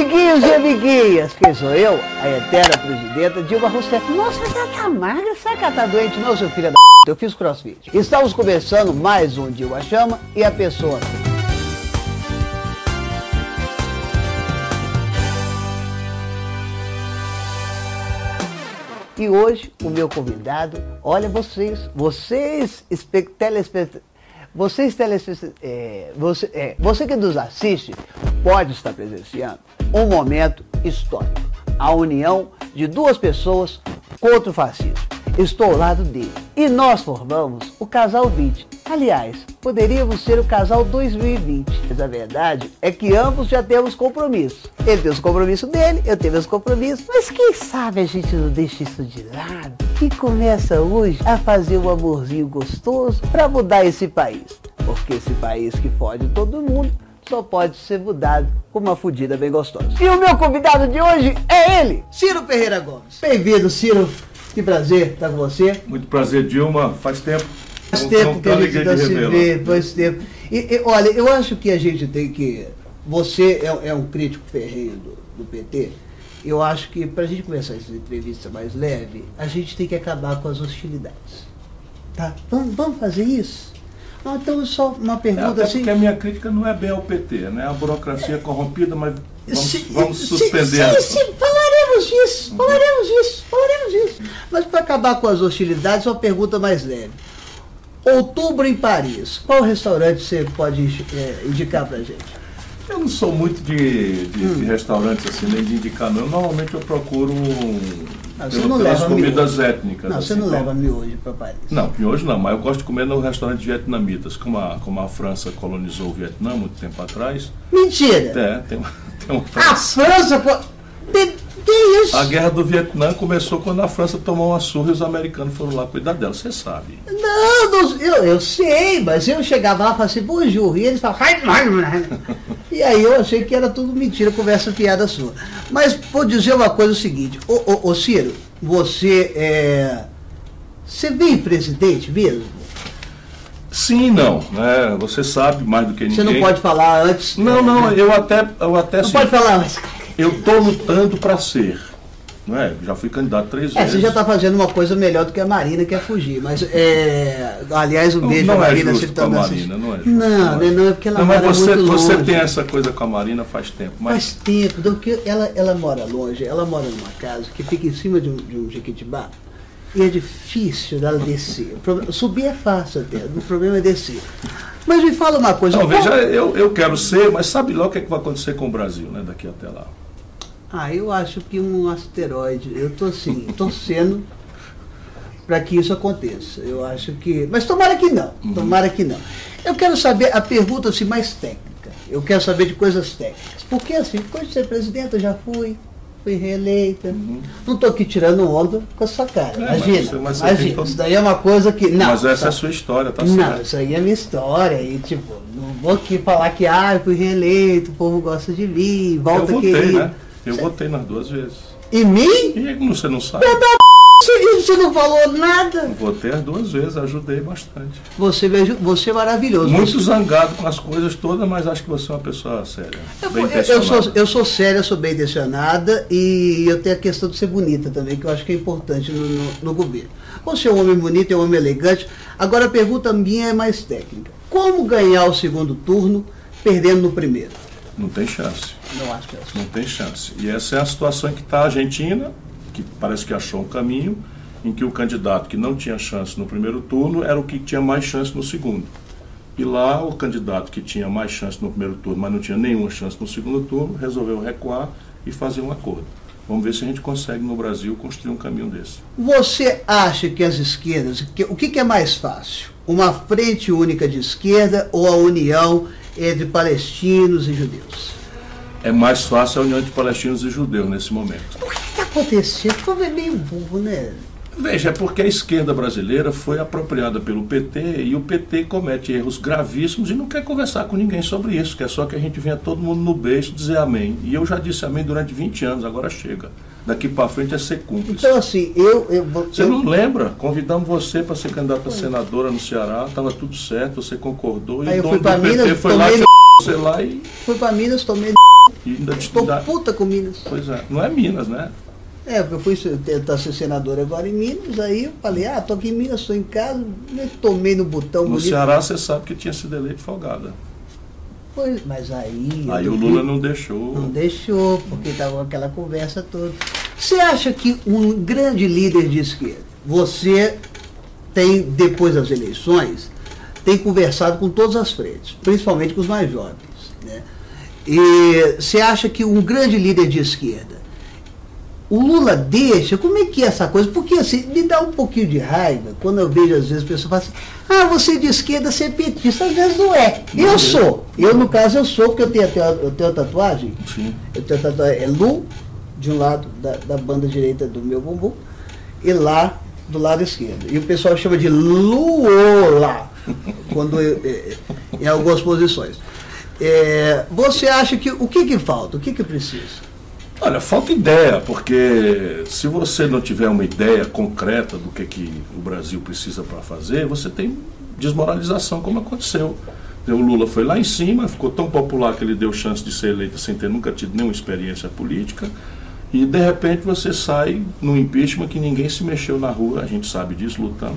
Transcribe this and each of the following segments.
Amiguinhos e amiguinhas, quem sou eu? A eterna presidenta Dilma Rousseff. Nossa, mas ela tá magra, será que ela tá doente? Não, seu filho da eu fiz crossfit. Estamos começando mais um Dilma Chama e a pessoa. E hoje o meu convidado, olha vocês, vocês telespectadores, vocês telespectadores, é, você, é, você que nos assiste pode estar presenciando um momento histórico. A união de duas pessoas contra o fascismo. Estou ao lado dele. E nós formamos o casal 20. Aliás, poderíamos ser o casal 2020. Mas a verdade é que ambos já temos compromisso. Ele tem os compromissos dele, eu tenho os compromissos. Mas quem sabe a gente não deixa isso de lado e começa hoje a fazer um amorzinho gostoso para mudar esse país. Porque esse país que fode todo mundo só pode ser mudado com uma fudida bem gostosa. E o meu convidado de hoje é ele, Ciro Ferreira Gomes. Bem-vindo, Ciro. Que prazer estar com você. Muito prazer, Dilma. Faz tempo. Faz tempo que a gente não se vê, faz tempo. E, e, olha, eu acho que a gente tem que. Você é, é um crítico ferreiro do, do PT. Eu acho que para a gente começar essa entrevista mais leve, a gente tem que acabar com as hostilidades. Tá? Vamos, vamos fazer isso? Não, então, só uma pergunta é, assim. Porque a minha crítica não é bem ao PT, né? A burocracia é corrompida, mas vamos, Sim, vamos suspender. Sim, sim, falaremos disso, falaremos disso, falaremos disso. Mas para acabar com as hostilidades, uma pergunta mais leve. Outubro em Paris, qual restaurante você pode é, indicar pra gente? Eu não sou muito de, de, Hum. de restaurantes assim, nem de indicar, não. Normalmente eu procuro Não, você pelo- não pelas comidas miojo. étnicas. Não, você assim, não como- leva miojo para Paris. Não, hoje não, mas eu gosto de comer no restaurante vietnamitas. Como a, como a França colonizou o Vietnã muito tempo atrás. Mentira! É, tem, tem uma. A França. pô, Que, que isso? A guerra do Vietnã começou quando a França tomou uma surra e os americanos foram lá cuidar dela, você sabe. Não, não, eu, eu sei, mas eu chegava lá e falava assim, bonjour, e eles falavam, e aí eu achei que era tudo mentira, conversa piada sua. Mas vou dizer uma coisa o seguinte, ô, ô, ô Ciro, você é. Você vem presidente mesmo? Sim não, né? Você sabe mais do que ninguém. Você não pode falar antes. Não, não, eu até, eu até Não assim, pode falar, mas. Eu estou lutando para ser. Não é? Já fui candidato três É, vezes. você já está fazendo uma coisa melhor do que a Marina, que é fugir. Mas, é, aliás, um Não- beijo não pra é Marina justo com a tá Marina, não é justo. Não, Não é. não, não, é porque ela Não, mas mora você, muito você longe. tem essa coisa com a Marina faz tempo. Mas Faz tempo, do que ela, ela mora longe, ela mora numa casa que fica em cima de um, de um jequitibá e é difícil dela descer. Subir é fácil até, o problema é descer. Mas me fala uma coisa. não, veja, eu, eu quero ser, mas sabe lá o que, é que vai acontecer com o Brasil, né? Daqui até lá. Ah, eu acho que um asteroide, eu tô assim, torcendo para que isso aconteça. Eu acho que. Mas tomara que não, Uhum. tomara que não. Eu quero saber a pergunta assim, mais técnica. Eu quero saber de coisas técnicas. Porque assim, depois de ser presidente, eu já fui, fui reeleita. Não estou aqui tirando onda com a sua cara. Uhum. É, mas imagina, mas tem imagina. Isso daí é uma coisa que. Não, mas essa é tá- a sua história, tá não, certo? isso aí é minha história. E tipo, não vou aqui falar que ah, eu fui reeleito, o povo gosta de mim, Eu volta votei, querido. né? Eu votei nas duas vezes. E mim? E você não sabe? Você, você não falou nada. Votei as duas vezes, ajudei bastante. Você, você é maravilhoso. Muito Você- zangado com as coisas todas, mas acho que você é uma pessoa séria. eu, bem eu- eu sou, eu sou séria, sou bem intencionada e eu tenho a questão de ser bonita também, que eu acho que é importante no, no- no governo. Você é um homem bonito, é um homem elegante. Agora a pergunta minha é mais técnica. Como ganhar o segundo turno perdendo no primeiro? Não tem chance. Não acho que é assim. Não tem chance. E essa é a situação em que está a Argentina, que parece que achou um caminho, em que o candidato que não tinha chance no primeiro turno era o que tinha mais chance no segundo. E lá o candidato que tinha mais chance no primeiro turno, mas não tinha nenhuma chance no segundo turno, resolveu recuar e fazer um acordo. Vamos ver se a gente consegue no Brasil construir um caminho desse. Você acha que as esquerdas, que- o que, que é mais fácil? Uma frente única de esquerda ou a união entre palestinos e judeus? É mais fácil a união de palestinos e judeus nesse momento. O que está acontecendo? O povo é meio burro, né? Veja, é porque a esquerda brasileira foi apropriada pelo PT e o PT comete erros gravíssimos e não quer conversar com ninguém sobre isso, quer só que a gente venha todo mundo no beijo dizer amém. E eu já disse amém durante 20 anos, agora chega. Daqui para frente é ser cúmplice. Então, assim, eu. eu, Você eu- não lembra? Convidamos você para ser candidata a senadora no Ceará, estava tudo certo, você concordou e Aí o dono do PT Minas, foi lá, você lá e fui para Minas, tomei ainda Estou ainda- puta com Minas. Pois é, não é Minas, né? É, porque eu fui tentar ser senador agora em Minas, aí eu falei, ah, tô aqui em Minas, estou em casa, me tomei no botão No bonito. Ceará você sabe que tinha sido eleito folgada. Pois, mas aí. Aí o Lula não deixou. Não deixou, porque estava aquela conversa toda. Você acha que um grande líder de esquerda, você tem, depois das eleições, tem conversado com todas as frentes, principalmente com os mais jovens. E você acha que um grande líder de esquerda, o Lula deixa, como é que é essa coisa? Porque assim, me dá um pouquinho de raiva quando eu vejo às vezes pessoas falam assim, ah, você é de esquerda, você é petista, às vezes não é. Eu sou. Eu, no caso, eu sou, porque eu tenho, até- eu tenho tatuagem, Sim. eu tenho tatuagem, é Lu, de um lado da, da banda direita do meu bumbum, e lá do lado esquerdo. E o pessoal chama de Luola, quando eu- é, em algumas posições. É, você acha que o que, que falta? O que, que precisa? Olha, falta ideia, porque se você não tiver uma ideia concreta do que, que o Brasil precisa para fazer, você tem desmoralização, como aconteceu. O Lula foi lá em cima, ficou tão popular que ele deu chance de ser eleito sem ter nunca tido nenhuma experiência política, e de repente você sai no impeachment que ninguém se mexeu na rua, a gente sabe disso, lutando,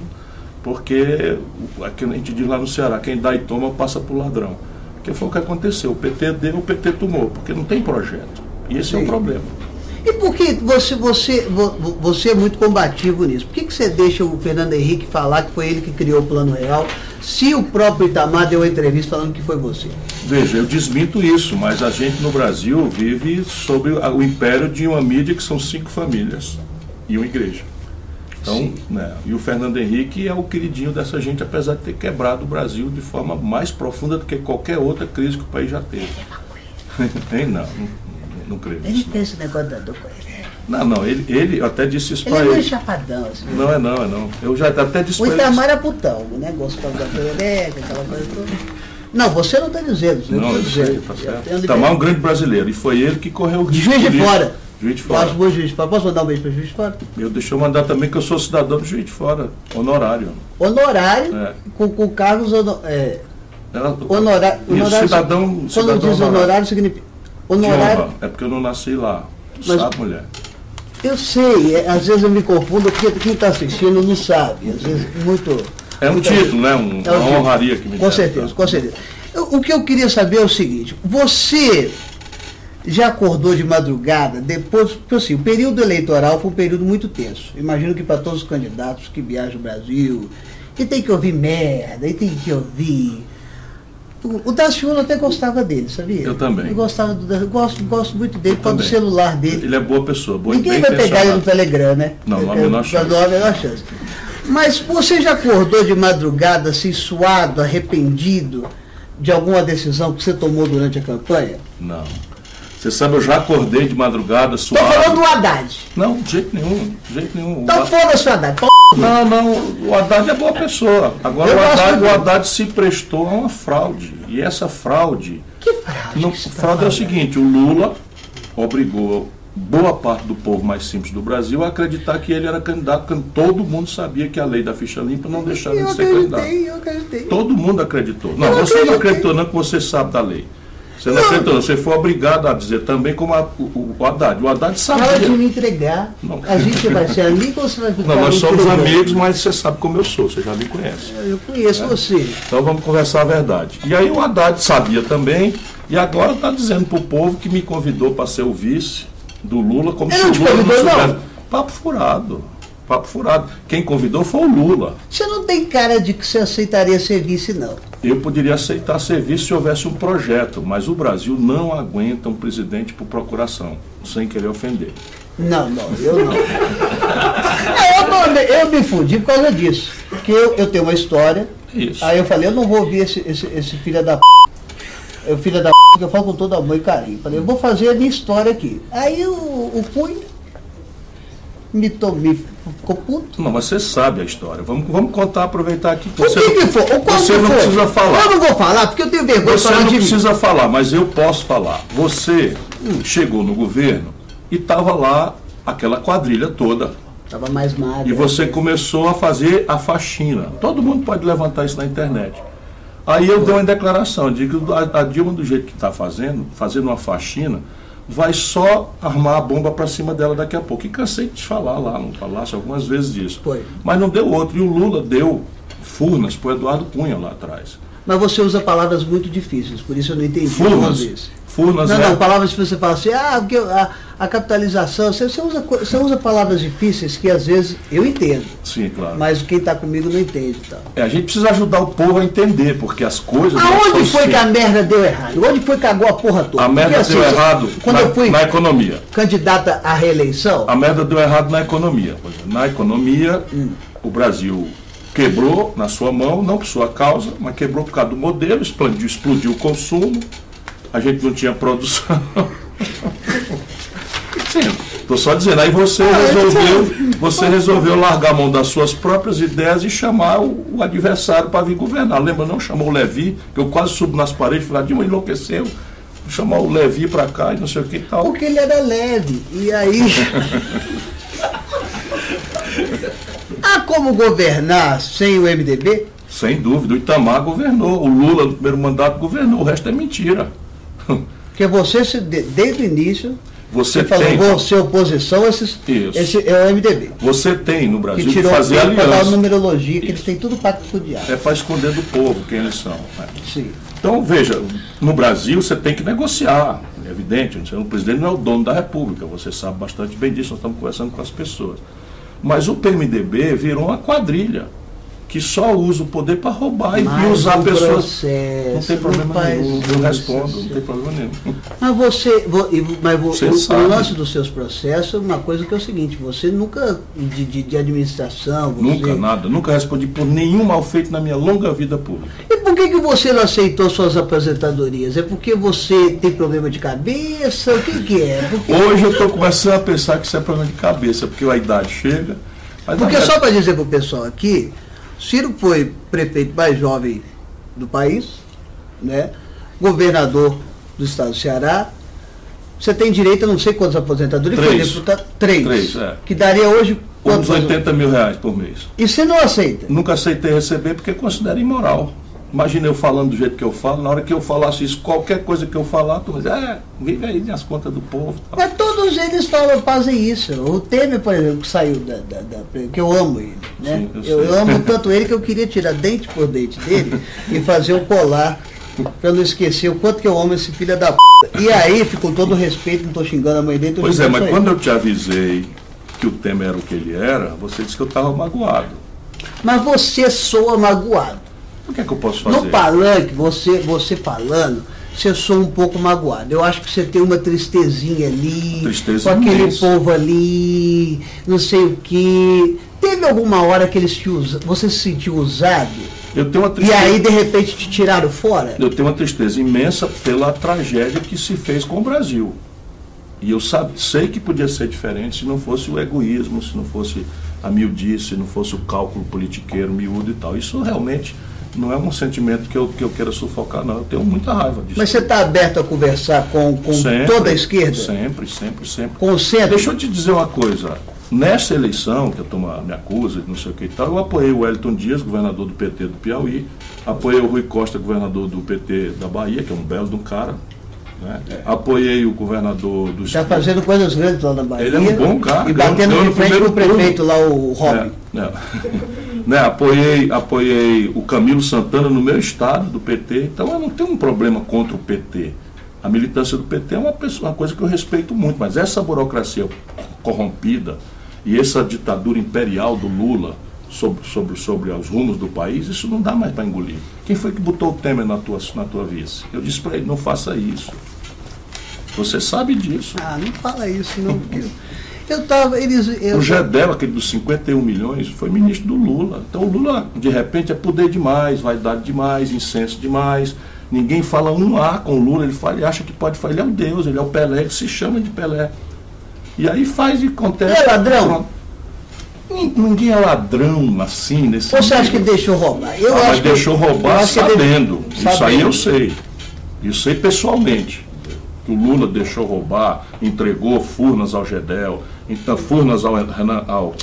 porque aquilo a gente diz lá no Ceará, quem dá e toma passa por ladrão. Que foi o que aconteceu. O PT deu, o PT tomou, porque não tem projeto. E esse é Sim. o problema. E por que você, você, vo- vo- você é muito combativo nisso? Por que, que você deixa o Fernando Henrique falar que foi ele que criou o Plano Real, se o próprio Itamar deu uma entrevista falando que foi você? Veja, eu desminto isso, mas a gente no Brasil vive sob o império de uma mídia que são cinco famílias e uma igreja. Então, né, e o Fernando Henrique é o queridinho dessa gente, apesar de ter quebrado o Brasil de forma mais profunda do que qualquer outra crise que o país já teve. Tem não, não, não creio Ele nisso. tem esse negócio da do ele. Não, não, ele, ele até disse isso Ele é para meio ele. chapadão, assim. Não é não, é não. Eu já até disse O para ele. Itamar é putão, o negócio com a perereca, aquela coisa toda. Não, você não está dizendo. você Não, tá eu sei, dizendo. tá certo. Itamar é um grande brasileiro e foi ele que correu o De risco Juiz de político. Fora. Juiz de Fora. Juiz de Fora. Posso mandar um beijo para Juiz de Fora? Eu deixa eu mandar também que eu sou cidadão do Juiz de Fora, honorário. Honorário, É. com, com cargos hono- é, Ela- honorário. Honorário cidadão, quando cidadão diz honorário, significa. De Honorário. É porque eu não nasci lá. Tu Mas- sabe, mulher? eu sei, é, às vezes eu me confundo, porque quem está assistindo não sabe. Às vezes, muito. É um título, né? Um, É um uma honraria que me Com certeza, tá? com certeza. Eu- O que eu queria saber é o seguinte: você já acordou de madrugada depois, porque assim, o período eleitoral foi um período muito tenso. Imagino que para todos os candidatos que viajam o Brasil, e tem que ouvir merda, e tem que ouvir. O, o Daciolo até gostava dele, sabia? Eu também. Eu gostava do gosto, gosto muito dele, por causa do celular dele. Ele é boa pessoa, boa Ninguém vai pegar ele no. Telegram, né? Não, não há a menor chance. Não há a menor chance. Mas você já acordou de madrugada, assim, suado, arrependido de alguma decisão que você tomou durante a campanha? Não. Você sabe, eu já acordei de madrugada, suado. falando do Haddad. Não, de jeito nenhum, de jeito nenhum. Então foda-se o Haddad. Não, não, o Haddad é boa pessoa. Agora Eu o Haddad, o Haddad se prestou a uma fraude. E essa fraude. Que fraude Não, que tá fraude é o seguinte, o Lula obrigou boa parte do povo mais simples do Brasil a acreditar que ele era candidato, quando todo mundo sabia que a lei da ficha limpa não deixava Eu ele ser candidato. acreditei, eu acreditei. Todo mundo acreditou. Não, Eu você não acreditei. acreditou não que você sabe da lei. Você não, Não. você foi obrigado a dizer também como a- o, o Haddad. O Haddad Fala de sabia. me entregar. Não. A gente vai ser amigo ou você vai ficar Não, nós somos entregando? amigos, mas você sabe como eu sou, você já me conhece. Eu conheço você. Então vamos conversar a verdade. E aí o Haddad sabia também, e agora está dizendo para o povo que me convidou para ser o vice do Lula, como Ele se não o Lula não? soubesse. Papo furado. Papo furado. Quem convidou foi o Lula. Você não tem cara de que você aceitaria ser vice, não. Eu poderia aceitar ser vice se houvesse um projeto, mas o Brasil não aguenta um presidente por procuração, sem querer ofender. Não, não, eu não. É, eu, eu me fudi por causa disso. Porque eu, eu tenho uma história. Isso. Aí eu falei, eu não vou ouvir esse, esse, esse filho da p. Eu filho da p que eu falo com todo amor e carinho. Falei, eu vou fazer a minha história aqui. Aí o, o Cunha me tomei, ficou puto. Não, mas você sabe a história. Vamos, vamos contar, aproveitar aqui. O que que foi? O qual você que não precisa falar. Eu não vou falar, porque eu tenho vergonha de Você falar não de mim. precisa falar, mas eu posso falar. Você chegou no governo e estava lá aquela quadrilha toda. Tava mais magro. E você começou a fazer a faxina. Todo mundo pode levantar isso na internet. Aí eu dei uma declaração, digo que a, a Dilma, do jeito que está fazendo, fazendo uma faxina, vai só armar a bomba para cima dela daqui a pouco. E cansei de falar lá no Palácio algumas vezes disso. Foi. Mas não deu outro. E o Lula deu furnas para o Eduardo Cunha lá atrás. Mas você usa palavras muito difíceis, por isso eu não entendi. Furnas. Furnas não, é... não, palavras que você fala assim, ah, porque a, a capitalização, você, você, usa, você usa palavras difíceis que às vezes eu entendo. Sim, claro. Mas quem está comigo não entende. Então. É, a gente precisa ajudar o povo a entender, porque as coisas. Aonde foi que a merda deu errado? Onde foi que cagou a porra toda? A merda porque, deu assim, errado quando na, eu fui na economia. Candidata à reeleição? A merda deu errado na economia. Na economia, hum. o Brasil quebrou na sua mão, não por sua causa, mas quebrou por causa do modelo, explodiu, explodiu o consumo, a gente não tinha produção. Estou só dizendo, aí você ah, resolveu, você resolveu largar a mão das suas próprias ideias e chamar o, o adversário para vir governar. Lembra, não? Chamou o Levi, que eu quase subo nas paredes e falei, Dilma enlouqueceu. Chamar o Levi para cá e não sei o que e tal. Porque ele era leve. E aí. Há como governar sem o MDB? Sem dúvida. O Itamar governou. O Lula, no primeiro mandato, governou. O resto é mentira. Porque você, desde o início, você, você falou, tem... vou ser oposição, esses, esse é o MDB. Você tem no Brasil que, tirou que fazer aliança. para dar numerologia, que Isso. eles têm tudo pacto diabo. É para esconder do povo quem eles são. Né? Sim. Então, veja, no Brasil você tem que negociar. É evidente, o presidente não é o dono da República, você sabe bastante bem disso, nós estamos conversando com as pessoas. Mas o PMDB virou uma quadrilha que só usa o poder para roubar mas e usar um pessoas. Processo, não tem problema nenhum, eu respondo, não tem problema nenhum. Mas você, mas você o, o lance dos seus processos é uma coisa que é o seguinte, você nunca, de, de, de administração. Você... Nunca, nada, nunca respondi por nenhum mal feito na minha longa vida pública. E por que, que você não aceitou suas aposentadorias? É porque você tem problema de cabeça? O que, que é? Porque... Hoje eu estou começando a pensar que isso é problema de cabeça, porque a idade chega. Porque verdade... só para dizer para o pessoal aqui, Ciro foi prefeito mais jovem do país, né? governador do estado do Ceará. Você tem direito a não sei quantas aposentadorias, Três. foi deputado. Três. Três é. Que daria hoje Uns 80 mil reais por mês. E você não aceita? Nunca aceitei receber porque considero imoral. Imagina eu falando do jeito que eu falo, na hora que eu falasse isso, qualquer coisa que eu falar, tu vai dizer, é, vive aí nas contas do povo. Tal. Mas todos eles falam, fazem isso. O Temer, por exemplo, que saiu da. da, da que eu amo ele. Né? Sim, eu, eu, amo tanto ele que eu queria tirar dente por dente dele e fazer um colar para não esquecer o quanto que eu amo esse filho da p. E aí, com todo respeito, não estou xingando a mãe dele. Pois é, mas quando eu te avisei que o Temer era o que ele era, você disse que eu estava magoado. Mas você soa magoado. O que é que eu posso fazer? No palanque, você, você falando, você soa um pouco magoado. Eu acho que você tem uma tristezinha ali, Tristeza com aquele imensa. povo ali, não sei o que. Teve alguma hora que eles te usa, você se sentiu usado? Eu tenho uma tristeza, E aí, de repente, te tiraram fora? eu tenho uma tristeza imensa pela tragédia que se fez com o Brasil. E eu sabe, sei que podia ser diferente se não fosse o egoísmo, se não fosse a miudice, se não fosse o cálculo politiqueiro miúdo e tal. Isso realmente não é um sentimento que eu, que eu queira sufocar, não. Eu tenho muita raiva disso. Mas você está aberto a conversar com, com Sempre, toda a esquerda? Sempre, sempre, sempre. Com o centro? Deixa eu te dizer uma coisa. Nessa eleição, que a turma me acusa, não sei o que e tal, eu apoiei o Wellington Dias, governador do PT do Piauí, apoiei o Rui Costa, governador do PT da Bahia, que é um belo de um cara. Né? Apoiei o governador do Está fazendo coisas grandes lá na Bahia. Ele é um bom cara. E batendo ganhou no de frente com o prefeito lá, o Robin. É, é. Né, apoiei, apoiei o Camilo Santana no meu estado do PT, então eu não tenho um problema contra o PT. A militância do PT é uma, pessoa, uma coisa que eu respeito muito, mas essa burocracia corrompida e essa ditadura imperial do Lula sobre, sobre, sobre os rumos do país, isso não dá mais para engolir. Quem foi que botou o Temer na tua, na tua vice? Eu disse para ele, não faça isso. Você sabe disso. Ah, não fala isso não, porque eu tava, eles, eu... O Gedel, aquele dos 51 milhões, foi ministro do Lula. Então o Lula, de repente, é poder demais, vaidade demais, incenso demais. Ninguém fala um A com o Lula, ele, fala, ele acha que pode falar, ele é um Deus, ele é o Pelé, ele se chama de Pelé. E aí faz e acontece. É ladrão? Ninguém é ladrão assim, nesse Você nível. acha que deixou roubar? Eu ah, acho mas que deixou roubar sabendo. Isso sabendo. aí eu sei. Isso sei pessoalmente. Que o Lula deixou roubar, entregou Furnas ao Gedel, então, Furnas ao, ao,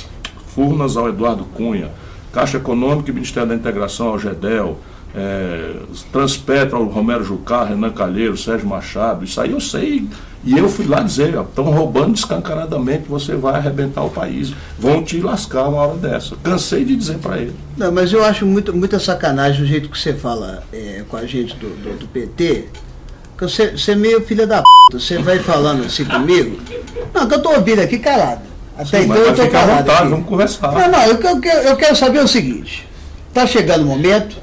Furnas ao Eduardo Cunha, Caixa Econômica e Ministério da Integração ao GEDEL, é, Transpetra, o Romero Jucá, Renan Calheiro, Sérgio Machado, isso aí eu sei. E eu fui lá dizer, estão roubando descancaradamente, você vai arrebentar o país. Vão te lascar uma hora dessa. Cansei de dizer para ele. Não, mas eu acho muito, muita sacanagem o jeito que você fala é, com a gente do, do, do PT. Você, você é meio filha da p. Você vai falando assim comigo. Não, que eu tô ouvindo aqui calado. Até Sim, então eu à calado. vontade, aqui. vamos conversar. Não, não, eu, que- eu quero, eu quero saber o seguinte. Tá chegando o momento,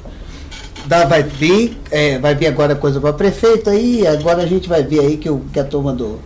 dá, vai vir, é, vai vir agora coisa para prefeito aí, agora a gente vai ver aí que, o, que a turma do,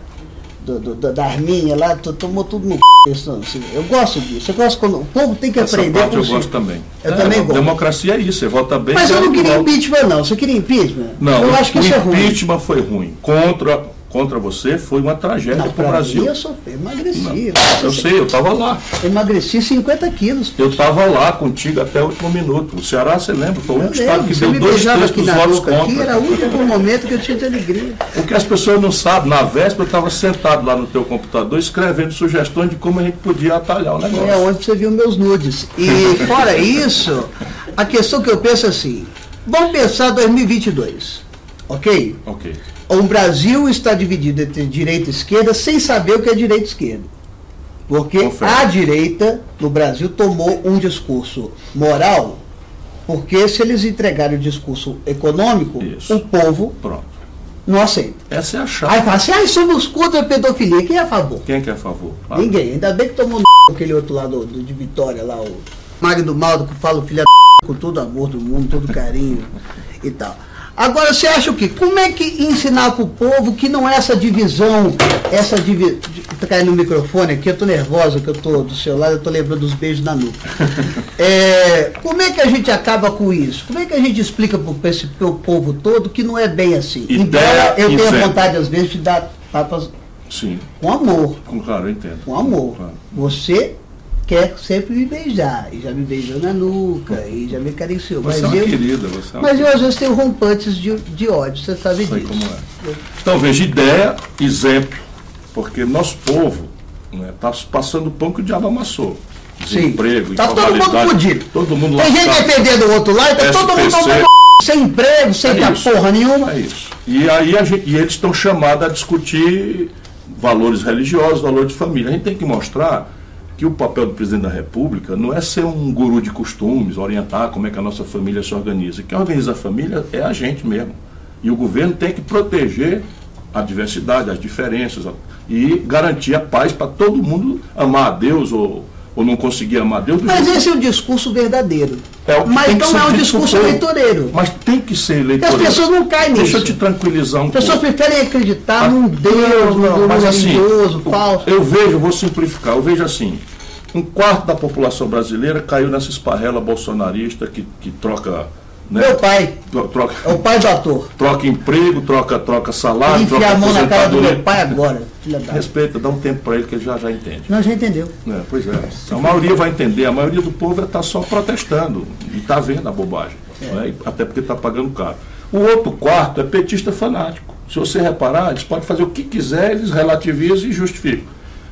do, do- da- da Arminha lá to- tomou tudo no c... isso assim, Eu gosto disso, eu gosto quando o povo tem que Essa aprender parte eu gosto também. Eu É, também gosto. Democracia é isso, você vota bem. Mas eu não queria impeachment não, você queria impeachment? Não, eu acho que o isso é ruim. impeachment foi ruim. Contra, contra você foi uma tragédia para o Brasil. mim eu sofri, emagreci. Não, eu, sei, eu estava lá. emagreci 50 quilos. Eu estava lá contigo até o último minuto. O Ceará, você lembra? Foi único estado que você deu dois terços dos votos boca aqui, contra. era o único momento que eu tinha de alegria. O que as pessoas não sabem, na véspera eu estava sentado lá no teu computador escrevendo sugestões de como a gente podia atalhar o negócio. É onde você viu meus nudes. E fora isso, a questão que eu penso é assim, vamos pensar 2022, ok? Ok. O Brasil está dividido entre direita e esquerda sem saber o que é direita e esquerda. Porque Confere. a direita no Brasil tomou um discurso moral, porque se eles entregarem o discurso econômico, Isso. o povo Pronto. não aceita. Essa é a Aí chave. fala assim, ah, somos contra a pedofilia. Quem é a favor? Quem é que é a favor? Fala. Ninguém. Ainda bem que tomou no aquele outro lá do, do- de Vitória, lá, o Magno Maldo, que fala o filho da com todo amor do mundo, todo carinho e tal. Agora, você acha o quê? Como é que ensinar para o povo que não é essa divisão, essa divisão. Tá caindo no microfone aqui, eu tô nervosa, que eu tô do seu lado, eu tô lembrando dos beijos na nuca. É, como é que a gente acaba com isso? Como é que a gente explica para esse pro povo todo que não é bem assim? Ideia Embora eu tenha vontade, às vezes, de dar tapas Sim. com amor Com claro, eu entendo. com amor. Claro. Você quer sempre me beijar, e já me beijou na nuca, e já me acariciou. Mas Você é uma eu, querida, você é mas eu às vezes tenho rompantes de, de ódio, você sabe Sei disso. como é. Então, veja, ideia, exemplo, porque nosso povo está passando pão que o diabo amassou. Desemprego, Tá todo mundo fudido. Todo mundo Tem gente defendendo o outro lado, tá todo mundo sem emprego, sem É dar isso. porra nenhuma. É isso. E aí a gente, e eles estão chamados a discutir valores religiosos, valores de família. A gente tem que mostrar que o papel do presidente da República não é ser um guru de costumes, orientar como é que a nossa família se organiza. Quem organiza a família é a gente mesmo. E o governo tem que proteger a diversidade, as diferenças e garantir a paz para todo mundo amar a Deus ou, ou não conseguir amar Deus. Mas esse é o discurso verdadeiro. É Mas não é um discurso eleitoreiro. Mas tem que ser Porque as eleitoreiro. pessoas não caem Deixa eu nisso. te tranquilizar um As pessoas pouco. preferem acreditar Ah, num Deus, não, num mas assim, religioso, o- falso. Eu vejo, vou simplificar, eu vejo assim, um quarto da população brasileira caiu nessa esparrela bolsonarista que, que troca, né, Meu pai tro- troca, é o pai do ator. troca emprego, troca, troca salário, troca enfia a mão na cara do meu pai agora. Respeita, dá um tempo para ele que ele já já entende. Não, já entendeu. É, pois é. A maioria vai entender, a maioria do povo está só protestando e está vendo a bobagem. né? E Até porque está pagando caro. O outro quarto é petista fanático. Se você reparar, eles podem fazer o que quiser, eles relativizam e justificam.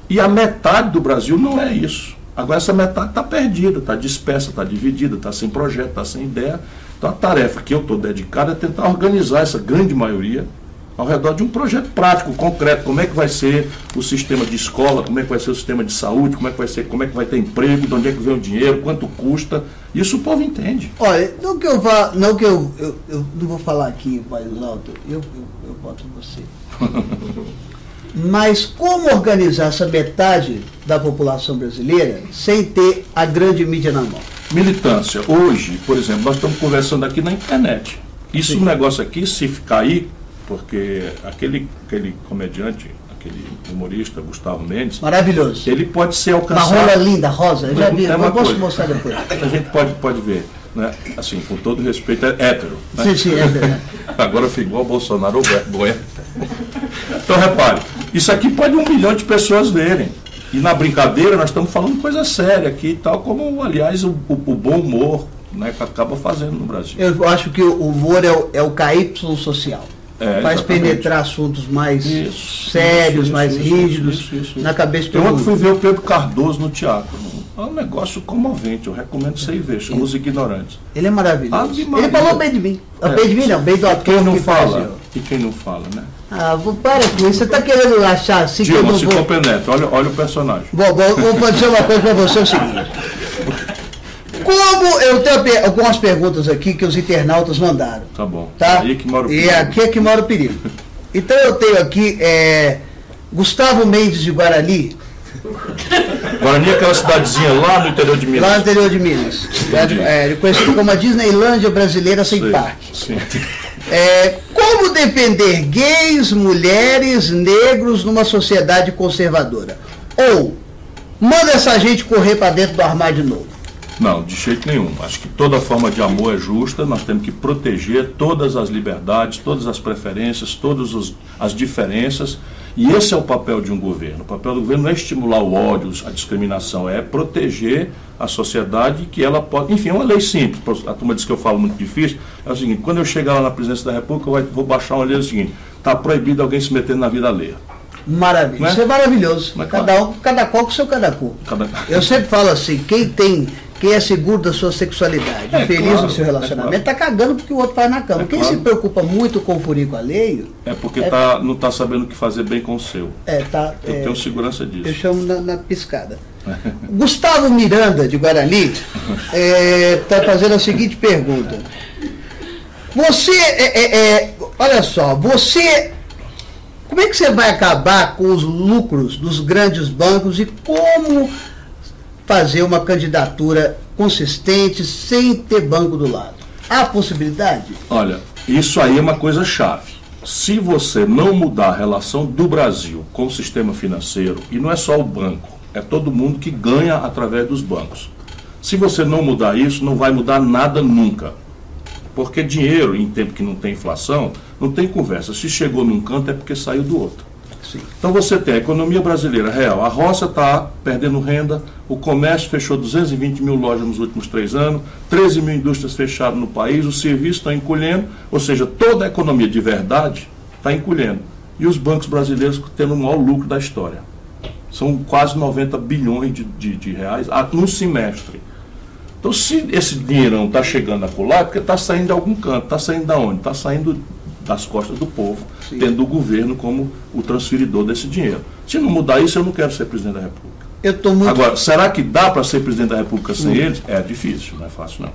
E a metade do Brasil não é isso. Agora essa metade está perdida, está dispersa, está dividida, está sem projeto, está sem ideia. Então a tarefa que eu estou dedicado é tentar organizar essa grande maioria ao redor de um projeto prático, concreto, como é que vai ser o sistema de escola, como é que vai ser o sistema de saúde, como é que vai ser, como é que vai ter emprego, de onde é que vem o dinheiro, quanto custa. Isso o povo entende. Olha, não que eu vá, não que eu, eu, eu não vou falar aqui mais alto, eu, eu, eu boto você. Mas como organizar essa metade da população brasileira sem ter a grande mídia na mão? Militância. Hoje, por exemplo, nós estamos conversando aqui na internet. Isso um negócio aqui, se cair, porque aquele, aquele comediante, aquele humorista, Gustavo Mendes, Maravilhoso. ele pode ser Uma alcançado. rola linda, rosa, eu já vi, É uma eu posso mostrar depois. A gente pode, pode ver, né? Assim, com todo respeito, é hétero. né? Sim, sim, é verdade. Agora ficou igual o Bolsonaro ou Bueno. Então, repare, isso aqui pode um milhão de pessoas verem. E na brincadeira nós estamos falando coisa séria aqui, tal como, aliás, o, o- o bom humor né, que acaba fazendo no Brasil. Eu acho que o humor é o, é o KY social. É, Faz exatamente. penetrar assuntos mais Isso, sérios, isso, mais isso, rígidos na cabeça de Eu ontem fui mundo. ver o Pedro Cardoso no teatro, É um negócio comovente, eu recomendo você ir ver, chama Os Ignorantes. Ele é maravilhoso. Ele falou bem de mim. É. Bem de mim não, bem do ator Quem não que fala? fazia. E quem não fala, né? Ah, vou, para com isso. Você está querendo achar assim que eu Dilma não se vou... compenetra, olha, olha o personagem. Bom, vou, vou dizer uma coisa para você, é o seguinte. Como eu tenho algumas perguntas aqui que os internautas mandaram, Tá bom. tá? Aí que mora o e perigo. aqui é que mora o perigo. Então eu tenho aqui é, Gustavo Mendes de Guarani, Guarani é aquela cidadezinha lá no interior de Minas. lá no interior de Minas. Entendi. É, conhecido como a Disneylândia brasileira sem Sei, parque. Sim. É, como defender gays, mulheres, negros numa sociedade conservadora? Ou manda essa gente correr para dentro do armário de novo. Não, de jeito nenhum. Acho que toda forma de amor é justa, nós temos que proteger todas as liberdades, todas as preferências, todas as diferenças. E esse é o papel de um governo. O papel do governo não é estimular o ódio, a discriminação, é proteger a sociedade que ela pode. Enfim, é uma lei simples. A turma diz que eu falo muito difícil. É o seguinte: quando eu chegar lá na presidência da República, eu vou baixar uma lei é o seguinte: está proibido alguém se meter na vida alheia. Maravilha. É? Isso é maravilhoso. Mas cada, um, cada qual com o seu cada cu. Cada- Eu sempre falo assim, quem tem, quem é seguro da sua sexualidade, É, feliz claro, no seu é relacionamento, tá cagando porque o outro faz na cama. É quem claro. se preocupa muito com o furico alheio, É porque tá, não está sabendo o que fazer bem com o seu. é, tá. Eu é, tenho segurança eu disso. chamo na, na piscada. Gustavo Miranda, de Guarani, está fazendo a seguinte pergunta. Você, é, é, é, olha só, você, como é que você vai acabar com os lucros dos grandes bancos e como fazer uma candidatura consistente sem ter banco do lado? Há possibilidade? Olha, isso aí é uma coisa chave. Se você não mudar a relação do Brasil com o sistema financeiro, e não é só o banco, é todo mundo que ganha através dos bancos. Se você não mudar isso, não vai mudar nada nunca. Porque dinheiro, em tempo que não tem inflação, não tem conversa. Se chegou num canto é porque saiu do outro. Sim. Então você tem a economia brasileira real. A roça está perdendo renda, o comércio fechou 220 mil lojas nos últimos três anos, 13 mil indústrias fechadas no país, os serviços estão encolhendo, ou seja, toda a economia de verdade está encolhendo. E os bancos brasileiros tendo o maior lucro da história. São quase 90 bilhões de, de, de reais a- num semestre. Então, se esse dinheirão está chegando a colar, é porque está saindo de algum canto. Está saindo da onde? Está saindo das costas do povo, Sim. tendo o governo como o transferidor desse dinheiro. Se não mudar isso, eu não quero ser presidente da República. Eu estou muito. Agora, será que dá para ser presidente da República sem eles? É difícil, não é fácil não.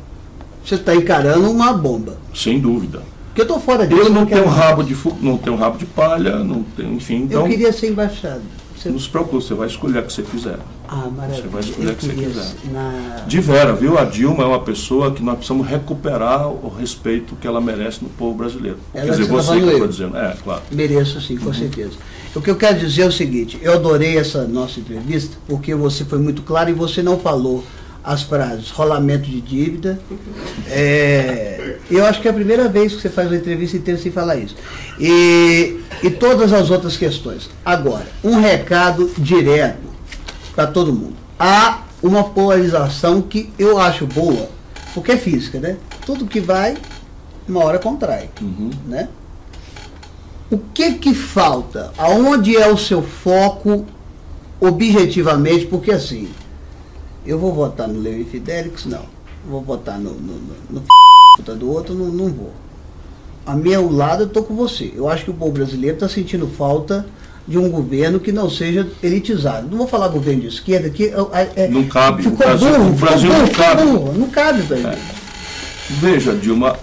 Você está encarando uma bomba. Sem dúvida. Porque eu estou fora disso. Eu não quero tenho mais. rabo de não tenho rabo de palha, não tenho, enfim, então Eu queria ser embaixado. Você... não se preocupe, você vai escolher o que você quiser. Ah, maravilha. Você vai escolher o que você quiser. ser Na... De vera, viu? A Dilma é uma pessoa que nós precisamos recuperar o respeito que ela merece no povo brasileiro. Ela Quer dizer, está você que falando eu estou eu. dizendo. É, claro. Mereço sim, com certeza. O que eu quero dizer é o seguinte, eu adorei essa nossa entrevista, porque você foi muito claro e você não falou as frases rolamento de dívida. É, eu acho que é a primeira vez que você faz uma entrevista inteira sem falar isso. E, e todas as outras questões. Agora, um recado direto para todo mundo. Há uma polarização que eu acho boa, porque é física, né? Tudo que vai, uma hora contrai, Uhum. né? O que que falta? Aonde é o seu foco objetivamente? Porque assim, eu vou votar no Levi Fidelix? Não. Vou votar no, no, no, no do outro? Não, não vou. A meu lado eu tô com você. Eu acho que o povo brasileiro está sentindo falta de um governo que não seja elitizado. Não vou falar governo de esquerda, que é, é- Não cabe. Ficou O Brasil- burro, o Brasil não cabe. burro. Não cabe, velho. Veja, Dilma,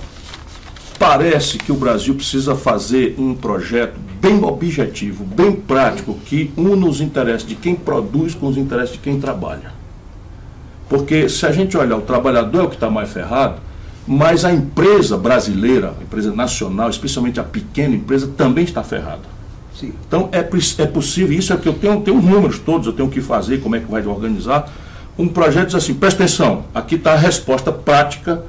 parece que o Brasil precisa fazer um projeto bem objetivo, bem prático, que una os interesses de quem produz com os interesses de quem trabalha. Porque se a gente olhar, o trabalhador é o que está mais ferrado, mas a empresa brasileira, a empresa nacional, especialmente a pequena empresa, também está ferrada. Sim. Então é, é possível, isso é que eu tenho, tenho os números todos, eu tenho que fazer, como é que vai organizar. Um projeto diz assim, presta atenção, aqui está a resposta prática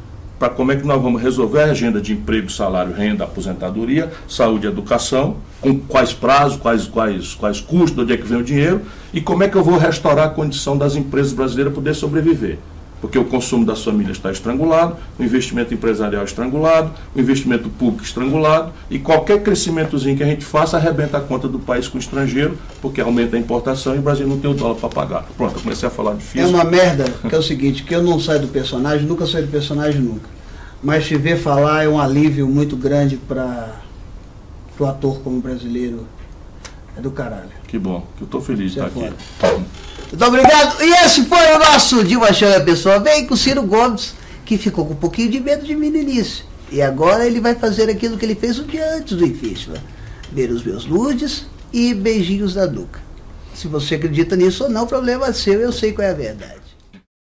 para como é que nós vamos resolver a agenda de emprego, salário, renda, aposentadoria, saúde e educação, com quais prazos, quais, quais, quais custos, de onde é que vem o dinheiro, e como é que eu vou restaurar a condição das empresas brasileiras poder sobreviver. porque o consumo das famílias está estrangulado, o investimento empresarial estrangulado, o investimento público estrangulado, e qualquer crescimentozinho que a gente faça arrebenta a conta do país com o estrangeiro, porque aumenta a importação e o Brasil não tem o dólar para pagar. Pronto, eu comecei a falar de É uma merda, que é o seguinte, que eu não saio do personagem, nunca saio do personagem nunca. Mas te ver falar é um alívio muito grande para o ator como brasileiro. É do caralho. Que bom, que eu estou feliz de Isso é estar aqui. foda. Muito obrigado. E esse foi o nosso Dilma Chama Pessoa Vem com o Ciro Gomes, que ficou com um pouquinho de medo de mim no início. E agora ele vai fazer aquilo que ele fez um dia antes do impeachment. Ver os meus nudes e beijinhos da nuca. Se você acredita nisso ou não, o problema é seu, eu sei qual é a verdade.